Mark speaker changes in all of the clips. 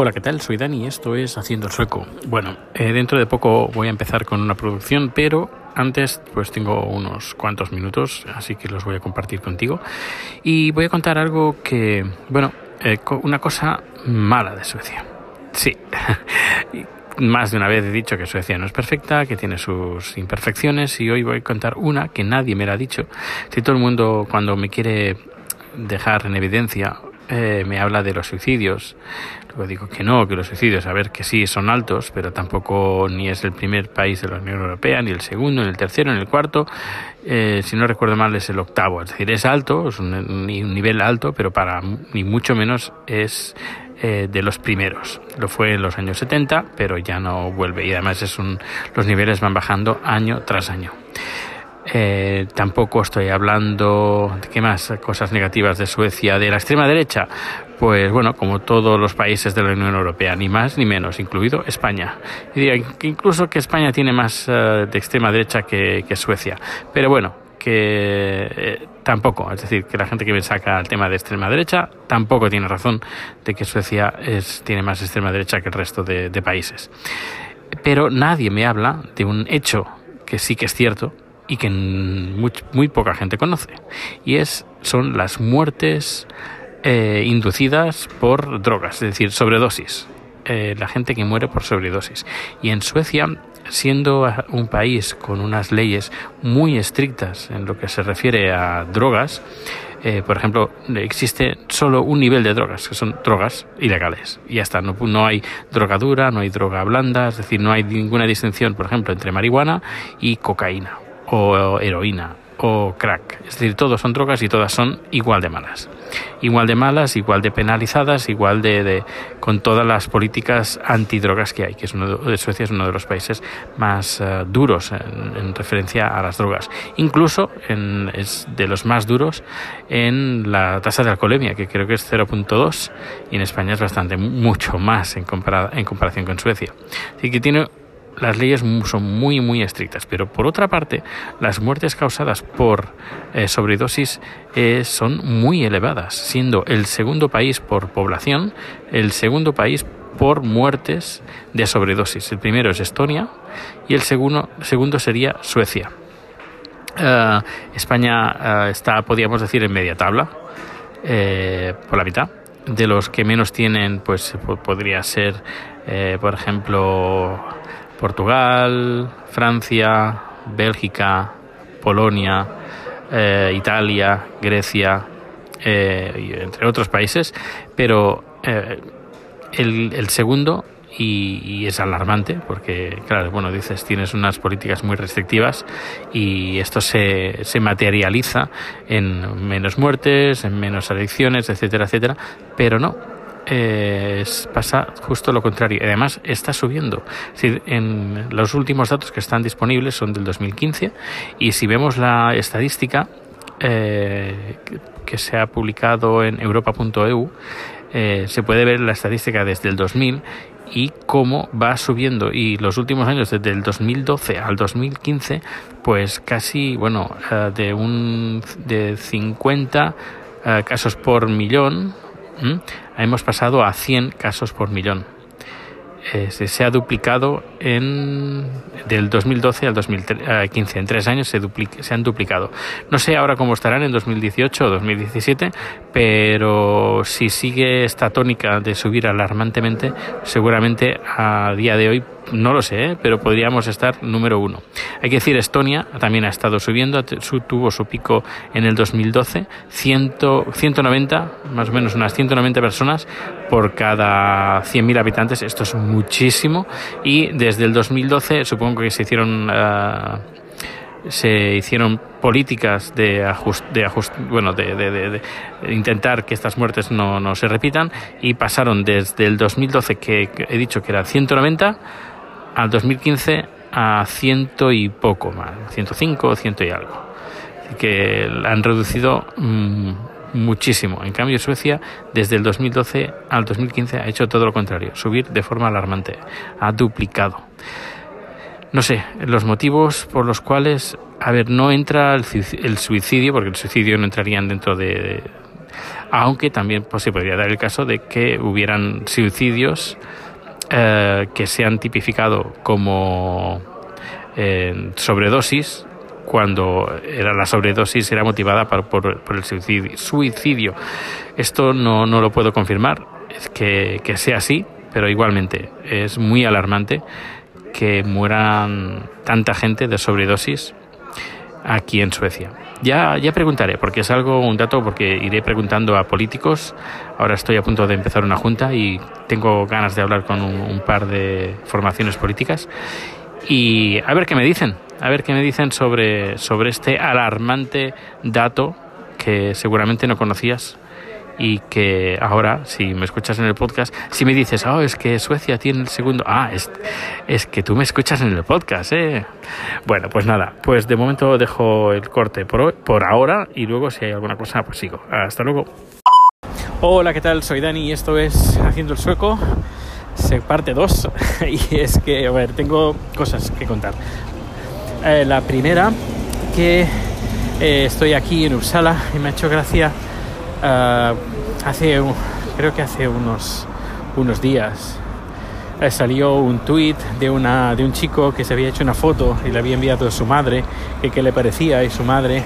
Speaker 1: Hola, ¿qué tal? Soy Dani y esto es Haciendo el Sueco. Bueno, eh, dentro de poco voy a empezar con una producción, pero antes pues tengo unos cuantos minutos, así que los voy a compartir contigo. Y voy a contar algo que, bueno, eh, una cosa mala de Suecia. Sí, más de una vez he dicho que Suecia no es perfecta, que tiene sus imperfecciones y hoy voy a contar una que nadie me la ha dicho. Si todo el mundo cuando me quiere dejar en evidencia eh, me habla de los suicidios. Luego digo que no, que los suicidios, a ver, que sí, son altos, pero tampoco ni es el primer país de la Unión Europea, ni el segundo, ni el tercero, ni el cuarto. Eh, si no recuerdo mal, es el octavo. Es decir, es alto, es un, un nivel alto, pero para ni mucho menos es eh, de los primeros. Lo fue en los años 70, pero ya no vuelve. Y además es un, los niveles van bajando año tras año. Eh, tampoco estoy hablando de qué más cosas negativas de Suecia, de la extrema derecha. Pues bueno, como todos los países de la Unión Europea, ni más ni menos, incluido España. Y diría que incluso que España tiene más eh, de extrema derecha que, Suecia. Pero bueno, que eh, tampoco, es decir, que la gente que me saca el tema de extrema derecha tampoco tiene razón de que Suecia es, tiene más extrema derecha que el resto de países. Pero nadie me habla de un hecho que sí que es cierto, y que muy, poca gente conoce. Y es, son las muertes eh, inducidas por drogas, es decir, sobredosis. Eh, la gente que muere por sobredosis. Y en Suecia, siendo un país con unas leyes muy estrictas en lo que se refiere a drogas, eh, por ejemplo, existe solo un nivel de drogas, que son drogas ilegales. Y ya está, no, no hay droga dura, no hay droga blanda, es decir, no hay ninguna distinción, por ejemplo, entre marihuana y cocaína o heroína o crack. Es decir, todos son drogas y todas son igual de malas. Igual de malas, igual de penalizadas, igual de, con todas las políticas antidrogas que hay, que es uno de, Suecia es uno de los países más uh, duros en, en, referencia a las drogas. Incluso en, es de los más duros en la tasa de alcoholemia, que creo que es 0.2 y en España es bastante, mucho más en, compara, en comparación con Suecia. Así que tiene las leyes son muy muy estrictas, pero por otra parte las muertes causadas por eh, sobredosis eh, son muy elevadas, siendo el segundo país por población, el segundo país por muertes de sobredosis. El primero es Estonia y el segundo, segundo sería Suecia. Uh, España está, podríamos decir, en media tabla, eh, por la mitad. De los que menos tienen, pues podría ser, eh, por ejemplo, Portugal, Francia, Bélgica, Polonia, eh, Italia, Grecia, eh, entre otros países, pero eh, el, el, segundo, y, y, es alarmante, porque, claro, bueno, dices, tienes unas políticas muy restrictivas y esto se, se materializa en menos muertes, en menos adicciones, etcétera, etcétera, pero no, eh, pasa justo lo contrario. Además, está subiendo. Es en los últimos datos que están disponibles son del 2015 y si vemos la estadística eh, que se ha publicado en europa.eu, eh, se puede ver la estadística desde el 2000 y cómo va subiendo y los últimos años desde el 2012 al 2015 pues casi bueno uh, de un de 50 uh, casos por millón ¿Mm? hemos pasado a 100 casos por millón. Eh, se ha duplicado en del 2012 al 2015 en tres años se, se, han duplicado no sé ahora cómo estarán en 2018 o 2017 pero si sigue esta tónica de subir alarmantemente seguramente a día de hoy no lo sé, ¿eh? pero podríamos estar número uno. Hay que decir, Estonia también ha estado subiendo, tuvo su pico en el 2012, 100, 190, más o menos unas 190 personas por cada 100.000 habitantes. Esto es muchísimo. Y desde el 2012 supongo que se hicieron... Uh, se hicieron políticas de ajust, de ajust, bueno de, intentar que estas muertes no, no se repitan y pasaron desde el 2012 que he dicho que era 190 al 2015 a ciento y poco más, 105 o ciento y algo. Así que han reducido mmm, muchísimo. En cambio, Suecia, desde el 2012 al 2015, ha hecho todo lo contrario, subir de forma alarmante, ha duplicado. No sé, los motivos por los cuales, a ver, no entra el, suicidio, porque el suicidio no entrarían dentro de, aunque también pues, se podría dar el caso de que hubieran suicidios eh, que se han tipificado como eh, sobredosis cuando era la sobredosis era motivada por, el suicidio, Esto no, no, lo puedo confirmar, es que, que sea así, pero igualmente es muy alarmante que mueran tanta gente de sobredosis aquí en Suecia. Ya, ya preguntaré, porque es algo, un dato, porque iré preguntando a políticos. Ahora estoy a punto de empezar una junta y tengo ganas de hablar con un, par de formaciones políticas y a ver qué me dicen, a ver qué me dicen sobre, sobre este alarmante dato que seguramente no conocías y que ahora, si me escuchas en el podcast, si me dices, oh, es que Suecia tiene el segundo, ah, es, es que tú me escuchas en el podcast, ¿eh? Bueno, pues nada, pues de momento dejo el corte por, por ahora y luego si hay alguna cosa, pues sigo. Hasta luego. Hola, ¿qué tal? Soy Dani y esto es Haciendo el Sueco, parte 2. y es que, a ver, tengo cosas que contar. Eh, la primera, que eh, estoy aquí en Uppsala y me ha hecho gracia Ah, hace, creo que hace unos, unos días eh, salió un tuit de, una, de un chico que se había hecho una foto y le había enviado a su madre, que qué le parecía, y su madre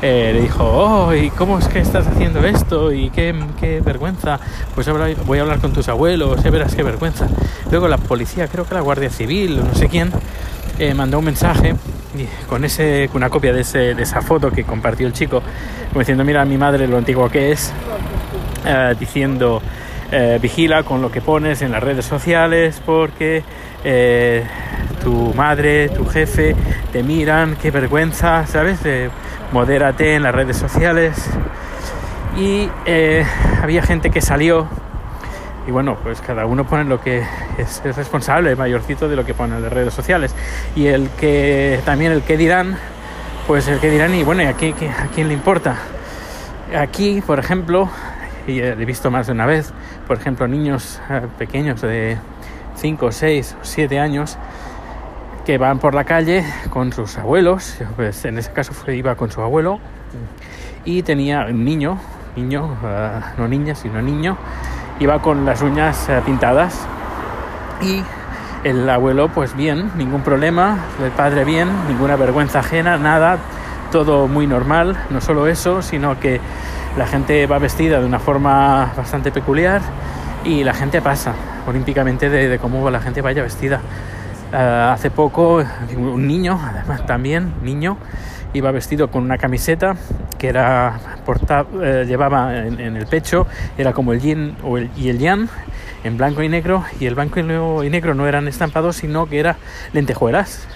Speaker 1: eh, le dijo, oh, ¿y cómo es que estás haciendo esto? Y qué, qué vergüenza, pues voy a hablar con tus abuelos, verás qué vergüenza. Luego la policía, creo que la Guardia Civil, no sé quién, eh, mandó un mensaje con, ese, una copia de, ese, de esa foto que compartió el chico, diciendo, mira mi madre lo antiguo que es, eh, diciendo, eh, vigila con lo que pones en las redes sociales porque eh, tu madre, tu jefe te miran, qué vergüenza, ¿sabes? modérate en las redes sociales. Y había gente que salió y bueno, pues cada uno pone lo que es, responsable, mayorcito de lo que pone en las redes sociales. Y el que también el que dirán, pues el que dirán, y bueno, ¿y a, a quién le importa? Aquí, por ejemplo, y he visto más de una vez, por ejemplo, niños eh, pequeños de 5, 6 o 7 años que van por la calle con sus abuelos, pues en ese caso fue, iba con su abuelo y tenía un niño, niño, eh, no niña, sino niño, iba con las uñas eh, pintadas. Y el abuelo pues bien, ningún problema, el padre bien, ninguna vergüenza ajena, nada, todo muy normal, no solo eso, sino que la gente va vestida de una forma bastante peculiar y la gente pasa olímpicamente de, cómo la gente vaya vestida. Eh, hace poco un niño, además también niño, iba vestido con una camiseta que era eh, llevaba en, el pecho, era como el yin o el, y el yang en blanco y negro, y el blanco y negro no eran estampados, sino que era lentejuelas.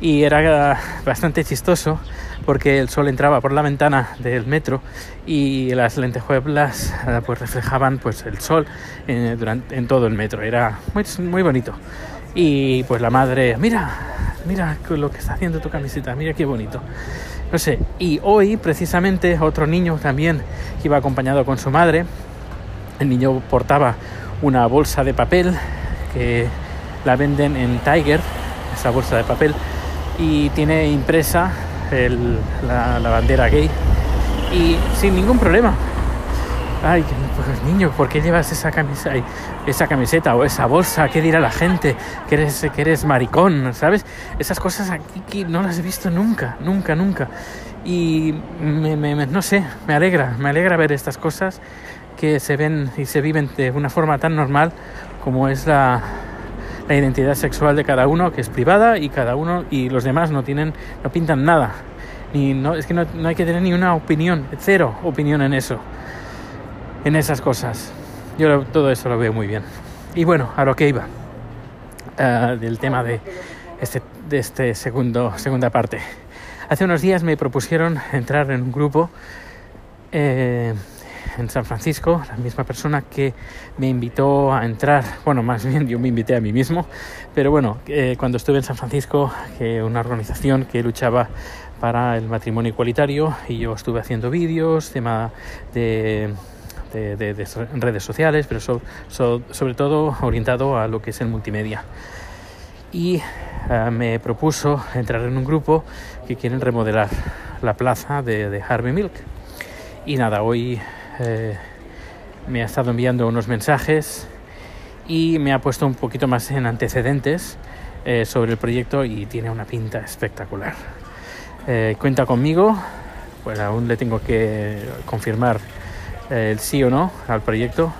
Speaker 1: Y era bastante chistoso porque el sol entraba por la ventana del metro y las lentejuelas eh, pues reflejaban pues el sol en, durante, en todo el metro. Era muy, muy bonito. Y pues la madre, mira, mira lo que está haciendo tu camiseta, mira qué bonito. No sé, y hoy precisamente otro niño también iba acompañado con su madre, el niño portaba una bolsa de papel que la venden en Tiger, esa bolsa de papel, y tiene impresa la, la bandera gay y sin ningún problema ay, pues niño, ¿por qué llevas esa camisa, esa camiseta o esa bolsa? ¿Qué dirá la gente? Que eres, que maricón, ¿sabes? Esas cosas aquí no las he visto nunca, nunca, nunca. Y me, no sé, me alegra, me alegra ver estas cosas que se ven y se viven de una forma tan normal como es la, la identidad sexual de cada uno, que es privada y cada uno y los demás no tienen, no pintan nada. Ni, no, es que no, no hay que tener ni una opinión, cero opinión en eso en esas cosas. Yo todo eso lo veo muy bien. Y bueno, a lo que iba, uh, del tema de este, de este segundo, segunda parte. Hace unos días me propusieron entrar en un grupo eh, en San Francisco, la misma persona que me invitó a entrar, bueno, más bien yo me invité a mí mismo, pero bueno, eh, cuando estuve en San Francisco, que una organización que luchaba para el matrimonio igualitario y yo estuve haciendo vídeos, tema de de, redes sociales, pero sobre todo orientado a lo que es el multimedia. Y eh, me propuso entrar en un grupo que quieren remodelar la plaza de, Harvey Milk. Y nada, hoy eh, me ha estado enviando unos mensajes y me ha puesto un poquito más en antecedentes eh, sobre el proyecto y tiene una pinta espectacular. Eh, cuenta conmigo, pues aún le tengo que confirmar el sí o no al proyecto,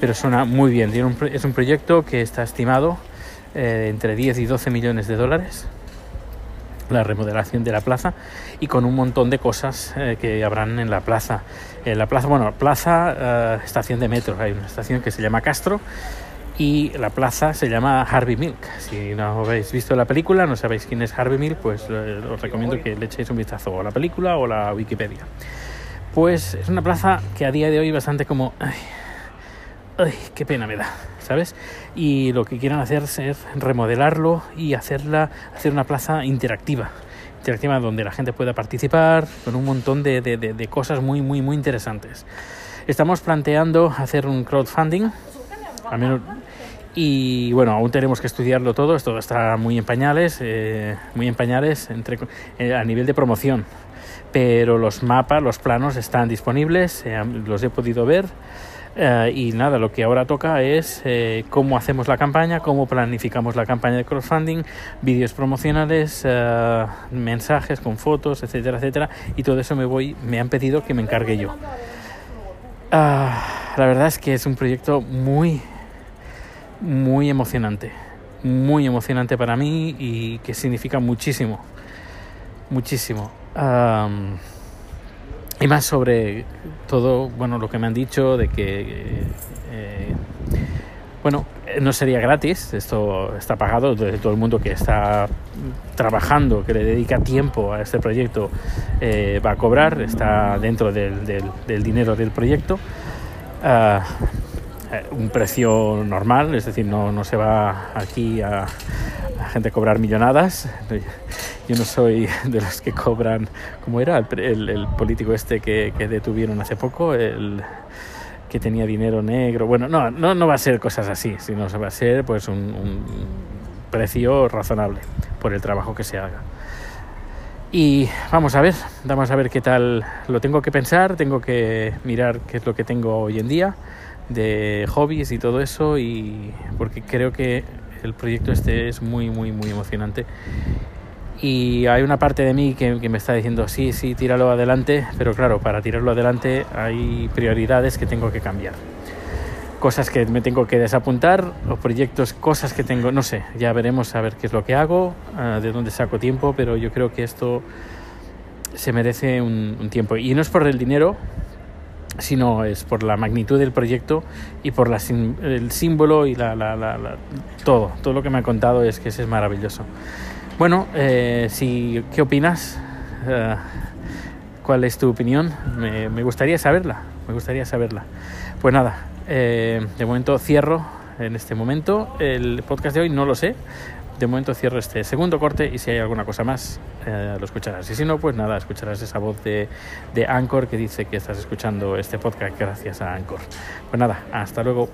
Speaker 1: pero suena muy bien. es un proyecto que está estimado entre 10 y 12 millones de dólares la remodelación de la plaza y con un montón de cosas que habrán en la plaza. En la plaza, bueno, plaza, estación de metro, hay una estación que se llama Castro y la plaza se llama Harvey Milk. Si no habéis visto la película, no sabéis quién es Harvey Milk, pues eh, os recomiendo que le echéis un vistazo a la película o a la Wikipedia. Pues es una plaza que a día de hoy bastante como... Ay, qué pena me da, ¿sabes? Y lo que quieren hacer es remodelarlo y hacerla, hacer una plaza interactiva. Interactiva donde la gente pueda participar con un montón de, de, de cosas muy, muy, muy interesantes. Estamos planteando hacer un crowdfunding y bueno, aún tenemos que estudiarlo todo, esto está muy en pañales, eh, muy en pañales entre, eh, a nivel de promoción. Pero los mapas, los planos están disponibles, eh, los he podido ver. y nada, lo que ahora toca es cómo hacemos la campaña, cómo planificamos la campaña de crowdfunding, vídeos promocionales, mensajes con fotos, etcétera, etcétera. Y todo eso me voy, me han pedido que me encargue yo. Ah, la verdad es que es un proyecto muy, muy emocionante, muy emocionante para mí y que significa muchísimo, muchísimo. Y más sobre todo, bueno, lo que me han dicho de que, eh, bueno, no sería gratis, esto está pagado, de todo el mundo que está trabajando, que le dedica tiempo a este proyecto, eh, va a cobrar, está dentro del, del, dinero del proyecto. Ah, eh, un precio normal, es decir, no, no se va aquí a, a, gente a cobrar millonadas. Yo no soy de los que cobran, como era el, el, político este que, detuvieron hace poco, el que tenía dinero negro. Bueno, no, no, no va a ser cosas así, sino va a ser pues un, un precio razonable por el trabajo que se haga. Y vamos a ver, vamos a ver qué tal lo tengo que pensar, tengo que mirar qué es lo que tengo hoy en día de hobbies y todo eso y porque creo que el proyecto este es muy muy muy emocionante y hay una parte de mí que, me está diciendo sí sí tíralo adelante pero claro para tirarlo adelante hay prioridades que tengo que cambiar cosas que me tengo que desapuntar o proyectos cosas que tengo no sé ya veremos a ver qué es lo que hago ah, de dónde saco tiempo pero yo creo que esto se merece un tiempo y no es por el dinero sino es por la magnitud del proyecto y por la, el símbolo y la, la, la, todo. Todo lo que me ha contado es que ese es maravilloso. Bueno, eh, si, ¿qué opinas? Uh, ¿Cuál es tu opinión? Me, gustaría saberla, me gustaría saberla. Pues nada, eh, de momento cierro en este momento el podcast de hoy, no lo sé, de momento cierro este segundo corte y si hay alguna cosa más eh, lo escucharás. Y si no, pues nada, escucharás esa voz de, de Anchor que dice que estás escuchando este podcast gracias a Anchor. Pues nada, hasta luego.